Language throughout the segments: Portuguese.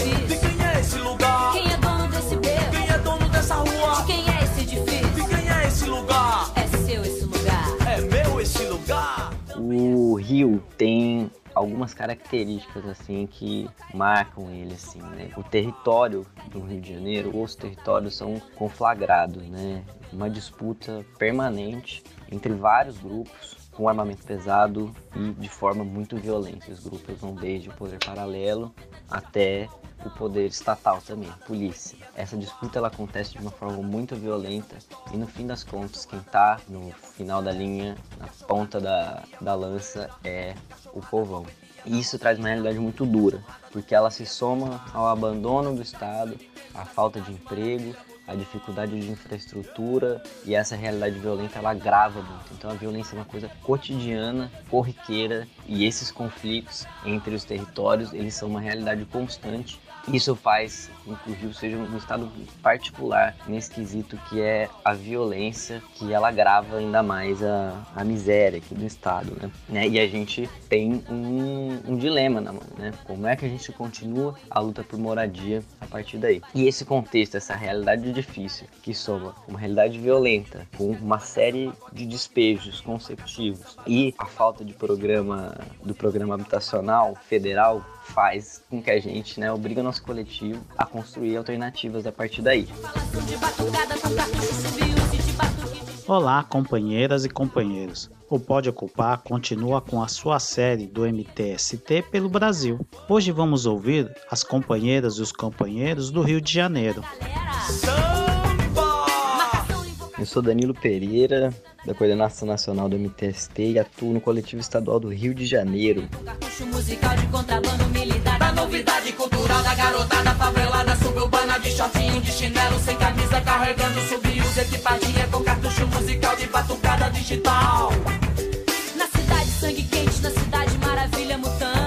edifício? De quem é esse lugar? Quem é dono desse beco? Quem é dono dessa rua? De quem é esse edifício? De quem é esse lugar? É seu esse lugar. É meu esse lugar? O Rio tem algumas características assim que marcam ele assim, né? O território do Rio de Janeiro, os territórios são conflagrados, né? Uma disputa permanente entre vários grupos com armamento pesado e de forma muito violenta. Os grupos vão desde o poder paralelo até o poder estatal também, a polícia. Essa disputa ela acontece de uma forma muito violenta e no fim das contas quem está no final da linha, na ponta da, da lança é o povão. E isso traz uma realidade muito dura, porque ela se soma ao abandono do Estado, à falta de emprego, à dificuldade de infraestrutura e essa realidade violenta ela agrava muito. Então a violência é uma coisa cotidiana, corriqueira e esses conflitos entre os territórios eles são uma realidade constante isso faz Rio seja um estado particular nesse quesito que é a violência, que ela agrava ainda mais a, a miséria aqui do estado, né? né? E a gente tem um, um dilema na mão, né? Como é que a gente continua a luta por moradia a partir daí? E esse contexto, essa realidade difícil, que soma uma realidade violenta, com uma série de despejos consecutivos e a falta de programa do programa habitacional federal faz com que a gente, né, obriga o nosso coletivo a construir alternativas a partir daí. Olá, companheiras e companheiros. O Pode Ocupar continua com a sua série do MTST pelo Brasil. Hoje vamos ouvir as companheiras e os companheiros do Rio de Janeiro. Eu sou Danilo Pereira, da Coordenação Nacional do MTST e atuo no Coletivo Estadual do Rio de Janeiro. Na cidade, sangue quente, na cidade, maravilha mutante.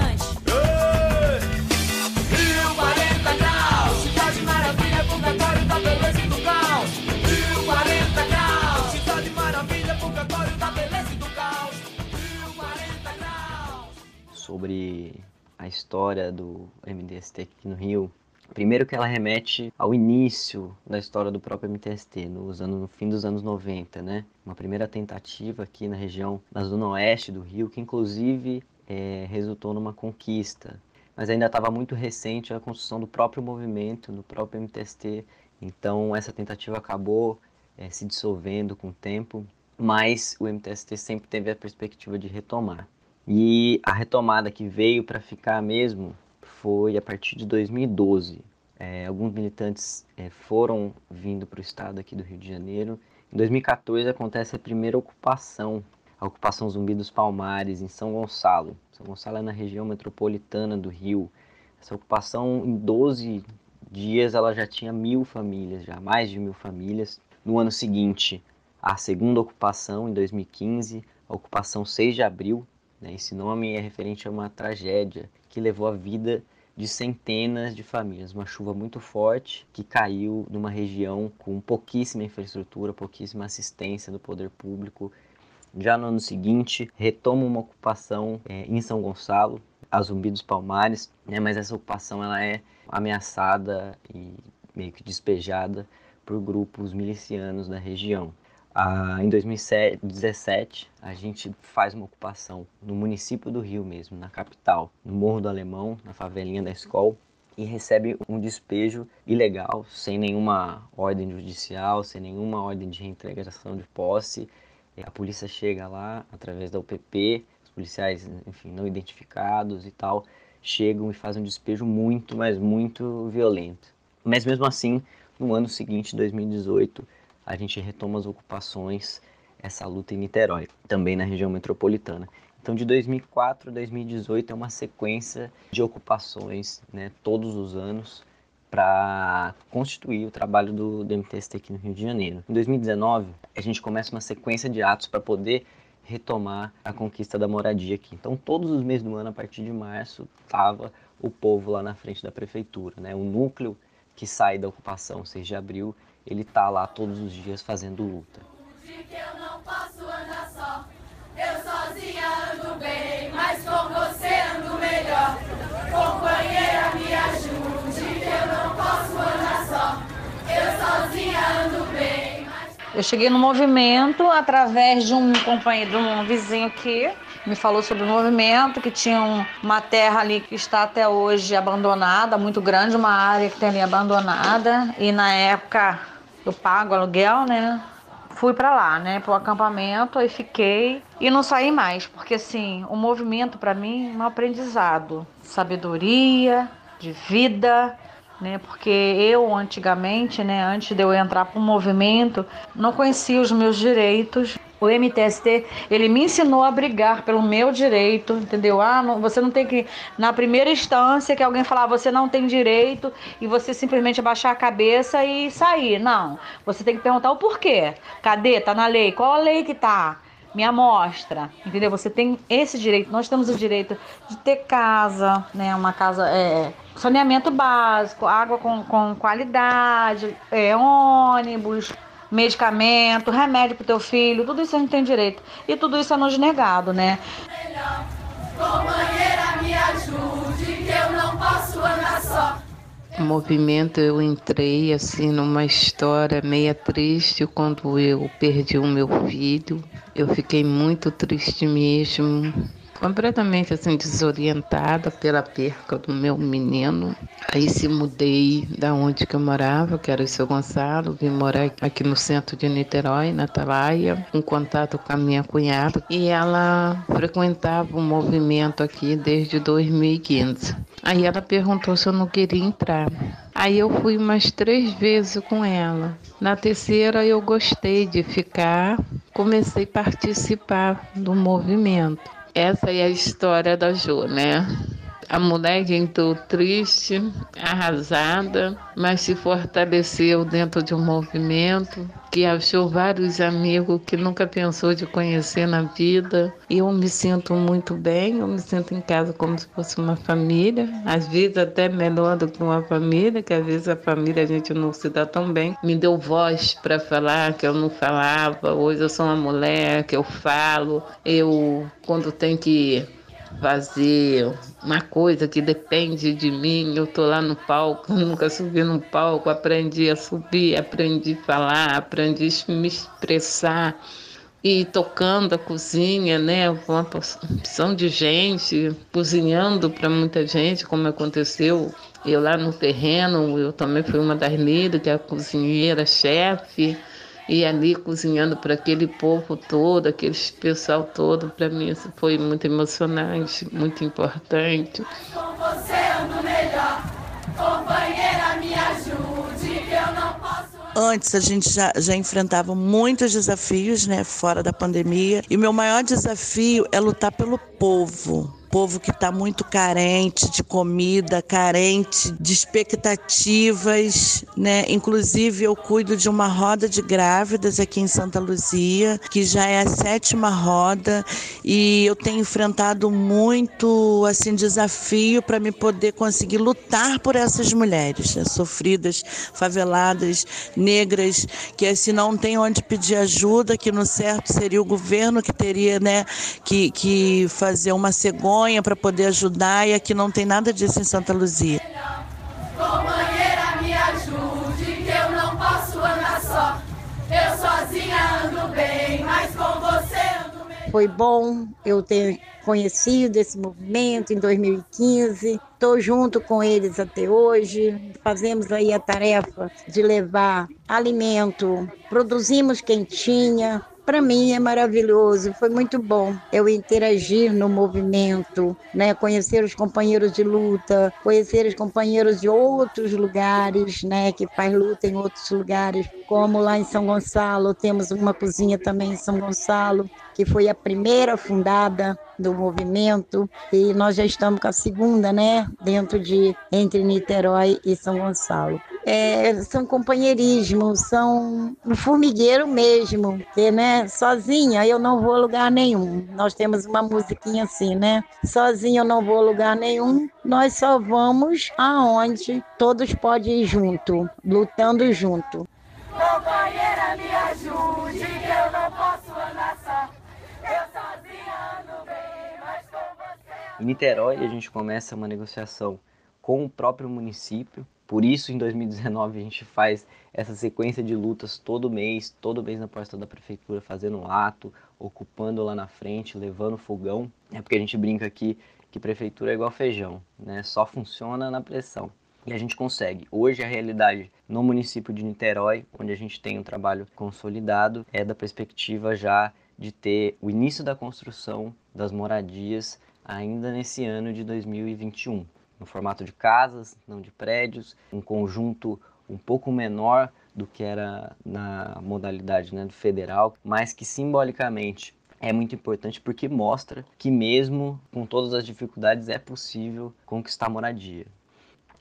Sobre a história do MTST aqui no Rio. Primeiro que ela remete ao início da história do próprio MTST, no fim dos anos 90, né? Uma primeira tentativa aqui na região, na zona oeste do Rio, que inclusive eh, resultou numa conquista. Mas ainda estava muito recente a construção do próprio movimento, do próprio MTST. Então essa tentativa acabou eh, se dissolvendo com o tempo, mas o MTST sempre teve a perspectiva de retomar. E a retomada que veio para ficar mesmo foi a partir de 2012. É, alguns militantes é, foram vindo para o estado aqui do Rio de Janeiro. Em 2014 acontece a primeira ocupação, a ocupação Zumbi dos Palmares, em São Gonçalo. São Gonçalo é na região metropolitana do Rio. Essa ocupação, em 12 dias, ela já tinha mil famílias, já mais de mil famílias. No ano seguinte, a segunda ocupação, em 2015, a ocupação 6 de abril? Esse nome é referente a uma tragédia que levou a vida de centenas de famílias. Uma chuva muito forte que caiu numa região com pouquíssima infraestrutura, pouquíssima assistência do poder público. Já no ano seguinte, retoma uma ocupação é, em São Gonçalo, a Zumbi dos Palmares, né? mas essa ocupação ela é ameaçada e meio que despejada por grupos milicianos da região. Ah, em 2017, a gente faz uma ocupação no município do Rio mesmo, na capital, no Morro do Alemão, na favelinha da escola, e recebe um despejo ilegal, sem nenhuma ordem judicial, sem nenhuma ordem de reintegração de posse. A polícia chega lá através da UPP, os policiais, enfim, não identificados e tal, chegam e fazem um despejo muito, mas muito violento. Mas mesmo assim, no ano seguinte, 2018, a gente retoma as ocupações, essa luta em Niterói, também na região metropolitana. Então, de 2004 a 2018 é uma sequência de ocupações, né, todos os anos, para constituir o trabalho do, do MTST aqui no Rio de Janeiro. Em 2019, a gente começa uma sequência de atos para poder retomar a conquista da moradia aqui. Então, todos os meses do ano, a partir de março, estava o povo lá na frente da prefeitura. Né? O núcleo que sai da ocupação, 6 de abril, ele tá lá todos os dias fazendo luta. Eu cheguei no movimento através de um companheiro, de um vizinho aqui, me falou sobre o movimento, que tinha uma terra ali que está até hoje abandonada, muito grande, uma área que tem ali abandonada. E na época eu pago aluguel, né? Fui para lá, né, pro acampamento, aí fiquei e não saí mais, porque assim, o movimento para mim é um aprendizado, sabedoria, de vida, né? Porque eu antigamente, né, antes de eu entrar para o movimento, não conhecia os meus direitos. O MTST, ele me ensinou a brigar pelo meu direito, entendeu? Ah, não, você não tem que na primeira instância que alguém falar você não tem direito e você simplesmente abaixar a cabeça e sair. Não. Você tem que perguntar o porquê. Cadê? Tá na lei. Qual a lei que tá? me amostra, entendeu? Você tem esse direito, nós temos o direito de ter casa, né? Uma casa, é, saneamento básico, água com, com qualidade, é, ônibus, medicamento, remédio pro teu filho, tudo isso a gente tem direito. E tudo isso é nos negado, né? Companheira, me ajude, que eu não posso andar só. O movimento eu entrei assim numa história meia triste quando eu perdi o meu filho. Eu fiquei muito triste mesmo completamente assim desorientada pela perca do meu menino. Aí se mudei da onde que eu morava, que era em São Gonçalo, vim morar aqui no centro de Niterói, na Atalaia, em contato com a minha cunhada, e ela frequentava o movimento aqui desde 2015. Aí ela perguntou se eu não queria entrar. Aí eu fui umas três vezes com ela. Na terceira eu gostei de ficar, comecei a participar do movimento. Essa é a história da Jo, né? A mulher entrou triste, arrasada, mas se fortaleceu dentro de um movimento que achou vários amigos que nunca pensou de conhecer na vida. Eu me sinto muito bem, eu me sinto em casa como se fosse uma família, às vezes até melhor do que uma família, que às vezes a família a gente não se dá tão bem. Me deu voz para falar que eu não falava. Hoje eu sou uma mulher que eu falo. Eu quando tem que fazer uma coisa que depende de mim. Eu tô lá no palco, nunca subi no palco, aprendi a subir, aprendi a falar, aprendi a me expressar. E tocando a cozinha, né, uma porção de gente, cozinhando para muita gente, como aconteceu eu lá no terreno, eu também fui uma das líderes, que é a cozinheira, chefe e ali cozinhando para aquele povo todo, aquele pessoal todo, para mim isso foi muito emocionante, muito importante. Com você ando melhor, companheira me ajude, que eu não posso. Antes a gente já, já enfrentava muitos desafios, né, fora da pandemia, e meu maior desafio é lutar pelo povo povo que está muito carente de comida, carente de expectativas, né? Inclusive eu cuido de uma roda de grávidas aqui em Santa Luzia, que já é a sétima roda e eu tenho enfrentado muito assim desafio para me poder conseguir lutar por essas mulheres né? sofridas, faveladas, negras, que assim não tem onde pedir ajuda, que no certo seria o governo que teria, né, que, que fazer uma para poder ajudar e aqui não tem nada disso em Santa Luzia. Companheira, me ajude, que eu não posso andar só. Eu sozinha ando bem, mas com você ando melhor. Foi bom eu ter conhecido esse movimento em 2015. Estou junto com eles até hoje. Fazemos aí a tarefa de levar alimento, produzimos quentinha, para mim é maravilhoso, foi muito bom eu interagir no movimento, né, conhecer os companheiros de luta, conhecer os companheiros de outros lugares, né, que faz luta em outros lugares, como lá em São Gonçalo, temos uma cozinha também em São Gonçalo, que foi a primeira fundada do movimento e nós já estamos com a segunda, né, dentro de entre Niterói e São Gonçalo. É, são companheirismo, são um formigueiro mesmo, que, né, sozinha eu não vou a lugar nenhum. Nós temos uma musiquinha assim, né? Sozinha eu não vou a lugar nenhum, nós só vamos aonde todos podem ir junto, lutando junto. Companheira, me ajude, que eu não posso andar só. Eu sozinha ando bem, mas com você. Em Niterói, a gente começa uma negociação com o próprio município, Por isso, em 2019, a gente faz essa sequência de lutas todo mês, todo mês na porta da prefeitura, fazendo um ato, ocupando lá na frente, levando fogão. É porque a gente brinca aqui que prefeitura é igual feijão, né? Só funciona na pressão. E a gente consegue. Hoje a realidade no município de Niterói, onde a gente tem um trabalho consolidado, é da perspectiva já de ter o início da construção das moradias ainda nesse ano de 2021 no formato de casas, não de prédios, um conjunto um pouco menor do que era na modalidade né, do federal, mas que simbolicamente é muito importante porque mostra que mesmo com todas as dificuldades é possível conquistar moradia.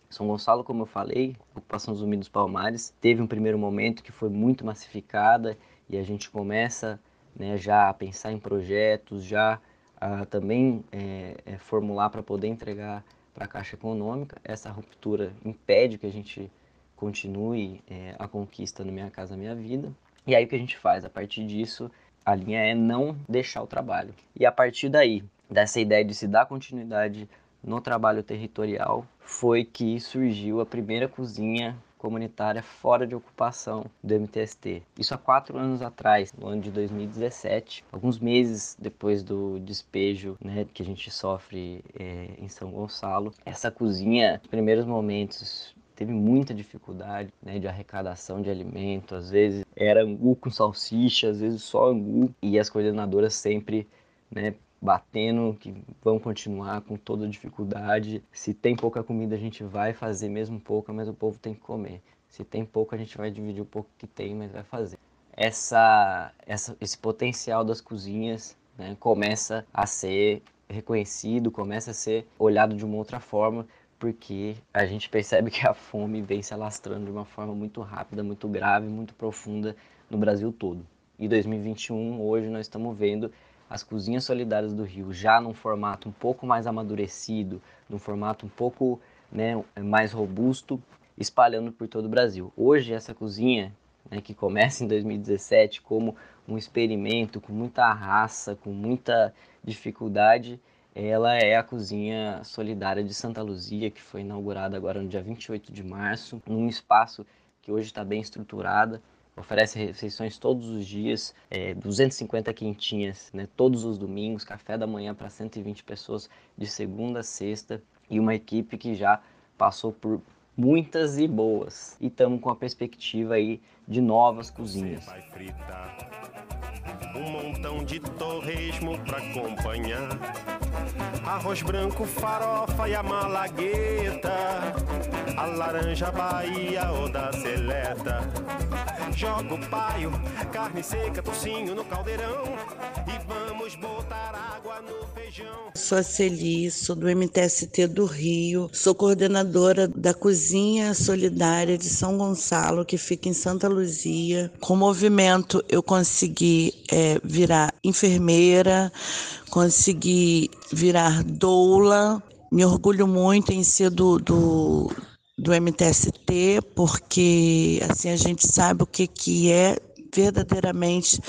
São Gonçalo, como eu falei, ocupação Zumbi dos Palmares, teve um primeiro momento que foi muito massificada e a gente começa né, já a pensar em projetos, já a também é, é, formular para poder entregar para a Caixa Econômica. Essa ruptura impede que a gente continue é, a conquista no Minha Casa Minha Vida. E aí o que a gente faz? A partir disso, a linha é não deixar o trabalho. E a partir daí, dessa ideia de se dar continuidade no trabalho territorial, foi que surgiu a primeira cozinha comunitária fora de ocupação do MTST. Isso há quatro anos atrás, no ano de 2017, alguns meses depois do despejo né, que a gente sofre é, em São Gonçalo. Essa cozinha, nos primeiros momentos, teve muita dificuldade né, de arrecadação de alimento. Às vezes era angu com salsicha, às vezes só angu. E as coordenadoras sempre né, batendo que vão continuar com toda dificuldade. Se tem pouca comida, a gente vai fazer mesmo pouca, mas o povo tem que comer. Se tem pouco, a gente vai dividir o pouco que tem, mas vai fazer. Essa, essa, esse potencial das cozinhas né, começa a ser reconhecido, começa a ser olhado de uma outra forma, porque a gente percebe que a fome vem se alastrando de uma forma muito rápida, muito grave, muito profunda no Brasil todo. E 2021, hoje, nós estamos vendo as cozinhas solidárias do Rio já num formato um pouco mais amadurecido, num formato um pouco né, mais robusto, espalhando por todo o Brasil. Hoje essa cozinha, né, que começa em 2017 como um experimento com muita raça, com muita dificuldade, ela é a cozinha solidária de Santa Luzia, que foi inaugurada agora no dia 28 de março, num espaço que hoje está bem estruturada, oferece refeições todos os dias, é, 250 quentinhas, né, todos os domingos, café da manhã para 120 pessoas de segunda a sexta e uma equipe que já passou por muitas e boas. E estamos com a perspectiva aí de novas cozinhas. Um montão de torresmo para acompanhar. Arroz branco, farofa e a malagueta. A laranja Bahia ou da seleta. Joga o paio, carne seca, tocinho no caldeirão. E vamos botar água no feijão. Sou a Celi, sou do MTST do Rio. Sou coordenadora da Cozinha Solidária de São Gonçalo, que fica em Santa Luzia. Com o movimento, eu consegui é, virar enfermeira, consegui virar doula. Me orgulho muito em ser do, do, do MTST, porque assim a gente sabe o que, que é verdadeiramente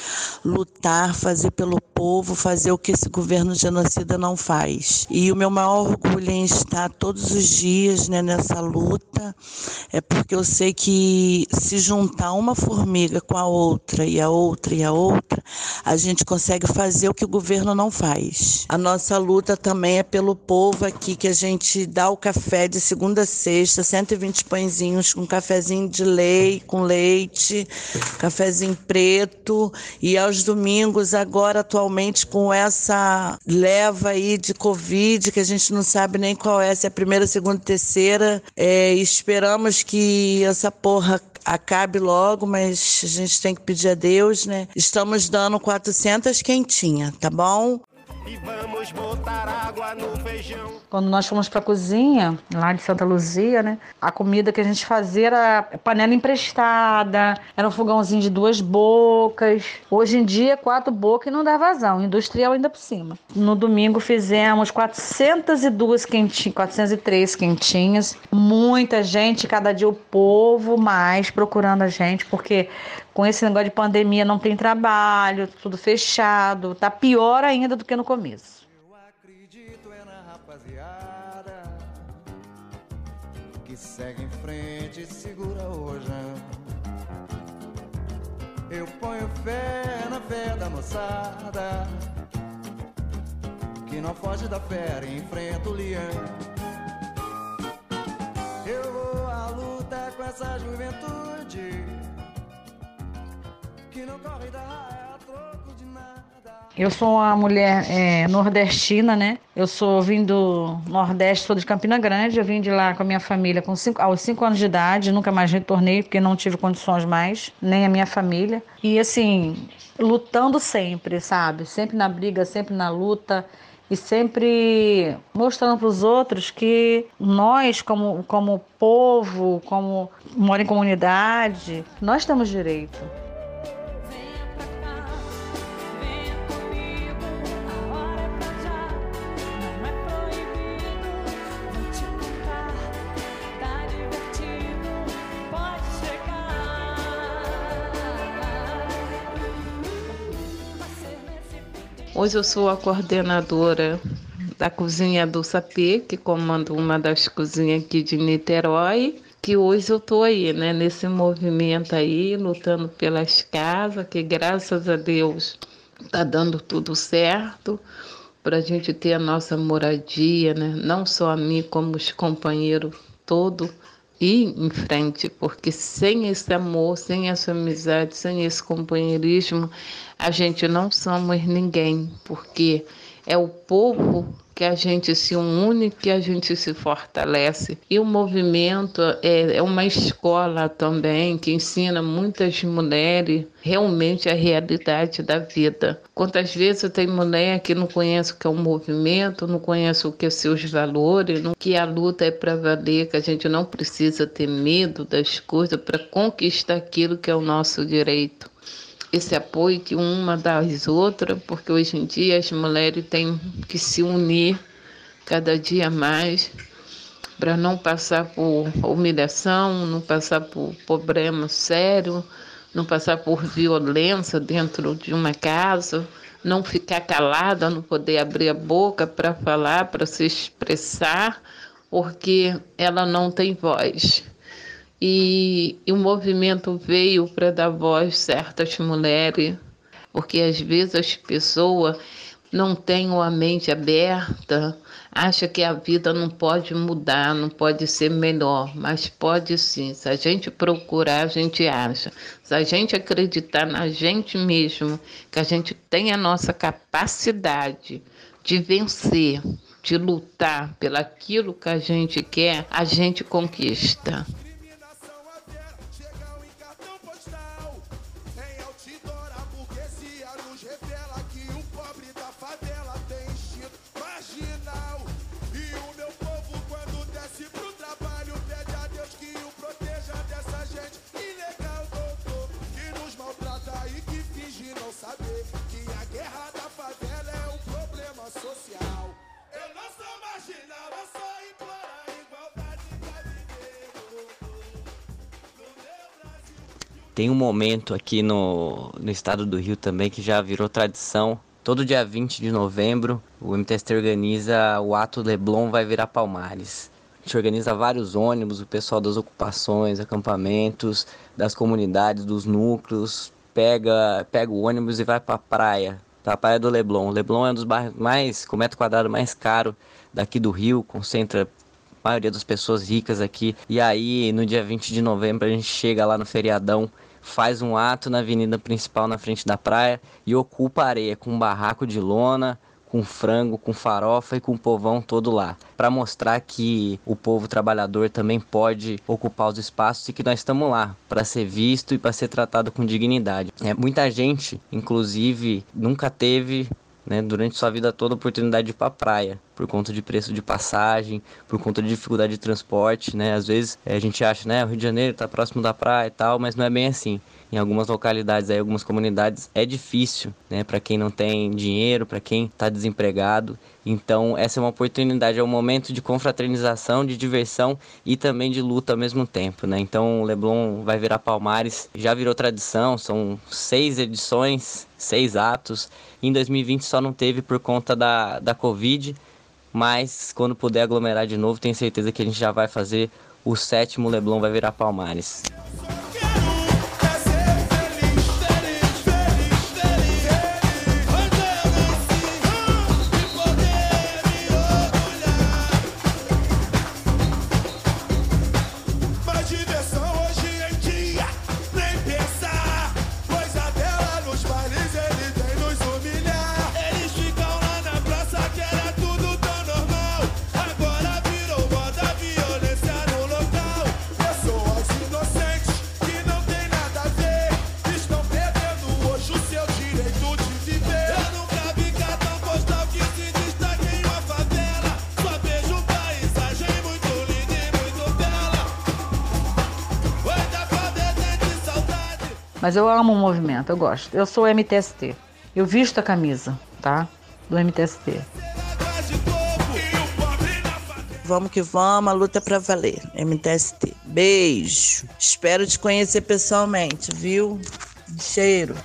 lutar, fazer pelo povo, fazer o que esse governo genocida não faz. E o meu maior orgulho em estar todos os dias né, nessa luta é porque eu sei que se juntar uma formiga com a outra e a outra e a outra, a gente consegue fazer o que o governo não faz. A nossa luta também é pelo povo aqui, que a gente dá o café de segunda a sexta, 120 pãezinhos com cafezinho de leite, com leite, cafezinho preto e aos domingos agora atualmente com essa leva aí de covid que a gente não sabe nem qual é se é a primeira, segunda, terceira é, esperamos que essa porra acabe logo, mas a gente tem que pedir a Deus, né? Estamos dando 400 quentinha, tá bom? E vamos botar água no feijão. Quando nós fomos para a cozinha, lá de Santa Luzia, né? A comida que a gente fazia era panela emprestada, era um fogãozinho de duas bocas. Hoje em dia, quatro bocas e não dá vazão, industrial ainda por cima. No domingo fizemos 402 quentinhas, 403 quentinhas. Muita gente, cada dia o povo mais procurando a gente, porque com esse negócio de pandemia não tem trabalho, tudo fechado, tá pior ainda do que no começo. Eu acredito é na rapaziada que segue em frente e segura rojão. Eu ponho fé na fé da moçada que não foge da fera e enfrenta o leão. Eu vou à luta com essa juventude Eu sou uma mulher é, nordestina, né? Eu sou vim do Nordeste, sou de Campina Grande. Eu vim de lá com a minha família com cinco, aos 5 anos de idade. Nunca mais retornei porque não tive condições mais, nem a minha família. E assim, lutando sempre, sabe? Sempre na briga, sempre na luta e sempre mostrando para os outros que nós, como, como povo, como mora em comunidade, nós temos direito. Hoje eu sou a coordenadora da cozinha do Sapê, que comando uma das cozinhas aqui de Niterói, que hoje eu estou aí, né, nesse movimento aí, lutando pelas casas, que graças a Deus está dando tudo certo para a gente ter a nossa moradia, né, não só a mim, como os companheiros todos ir em frente, porque sem esse amor, sem essa amizade, sem esse companheirismo, a gente não somos ninguém, porque é o povo que a gente se une, que a gente se fortalece. E o movimento é, é uma escola também que ensina muitas mulheres realmente a realidade da vida. Quantas vezes tem mulher que não conhece o que é um movimento, não conhece o que é seus valores, não, que a luta é para valer, que a gente não precisa ter medo das coisas para conquistar aquilo que é o nosso direito esse apoio que uma das outras, porque hoje em dia as mulheres têm que se unir cada dia mais para não passar por humilhação, não passar por problema sério, não passar por violência dentro de uma casa, não ficar calada, não poder abrir a boca para falar, para se expressar, porque ela não tem voz. E, e o movimento veio para dar voz a certas mulheres, porque às vezes as pessoas não têm a mente aberta, acha que a vida não pode mudar, não pode ser melhor, mas pode sim. Se a gente procurar, a gente acha. Se a gente acreditar na gente mesmo, que a gente tem a nossa capacidade de vencer, de lutar pelaquilo que a gente quer, a gente conquista. Tem um momento aqui no, no estado do Rio também que já virou tradição. Todo dia 20 de novembro, o MTST organiza o ato Leblon vai virar Palmares. A gente organiza vários ônibus, o pessoal das ocupações, acampamentos, das comunidades, dos núcleos, pega, pega o ônibus e vai para a praia, a praia do Leblon. O Leblon é um dos bairros mais, com metro quadrado mais caro daqui do Rio, concentra a maioria das pessoas ricas aqui. E aí, no dia 20 de novembro, a gente chega lá no feriadão faz um ato na avenida principal na frente da praia e ocupa a areia com um barraco de lona, com frango, com farofa e com o povão todo lá, para mostrar que o povo trabalhador também pode ocupar os espaços e que nós estamos lá para ser visto e para ser tratado com dignidade. É, muita gente, inclusive, nunca teve né, durante sua vida toda oportunidade de ir para praia, por conta de preço de passagem, por conta de dificuldade de transporte, né? Às vezes é, a gente acha, né, o Rio de Janeiro está próximo da praia e tal, mas não é bem assim. Em algumas localidades, aí, algumas comunidades, é difícil, né, para quem não tem dinheiro, para quem está desempregado. Então, essa é uma oportunidade, é um momento de confraternização, de diversão e também de luta ao mesmo tempo, né? Então, o Leblon vai virar Palmares, já virou tradição, são seis edições, seis atos. Em 2020 só não teve por conta da, da Covid, mas quando puder aglomerar de novo, tenho certeza que a gente já vai fazer o sétimo Leblon vai virar Palmares. Mas eu amo o movimento, eu gosto. Eu sou MTST. Eu visto a camisa, tá? Do MTST. Vamos que vamos, a luta é pra valer. MTST. Beijo. Espero te conhecer pessoalmente, viu? Cheiro.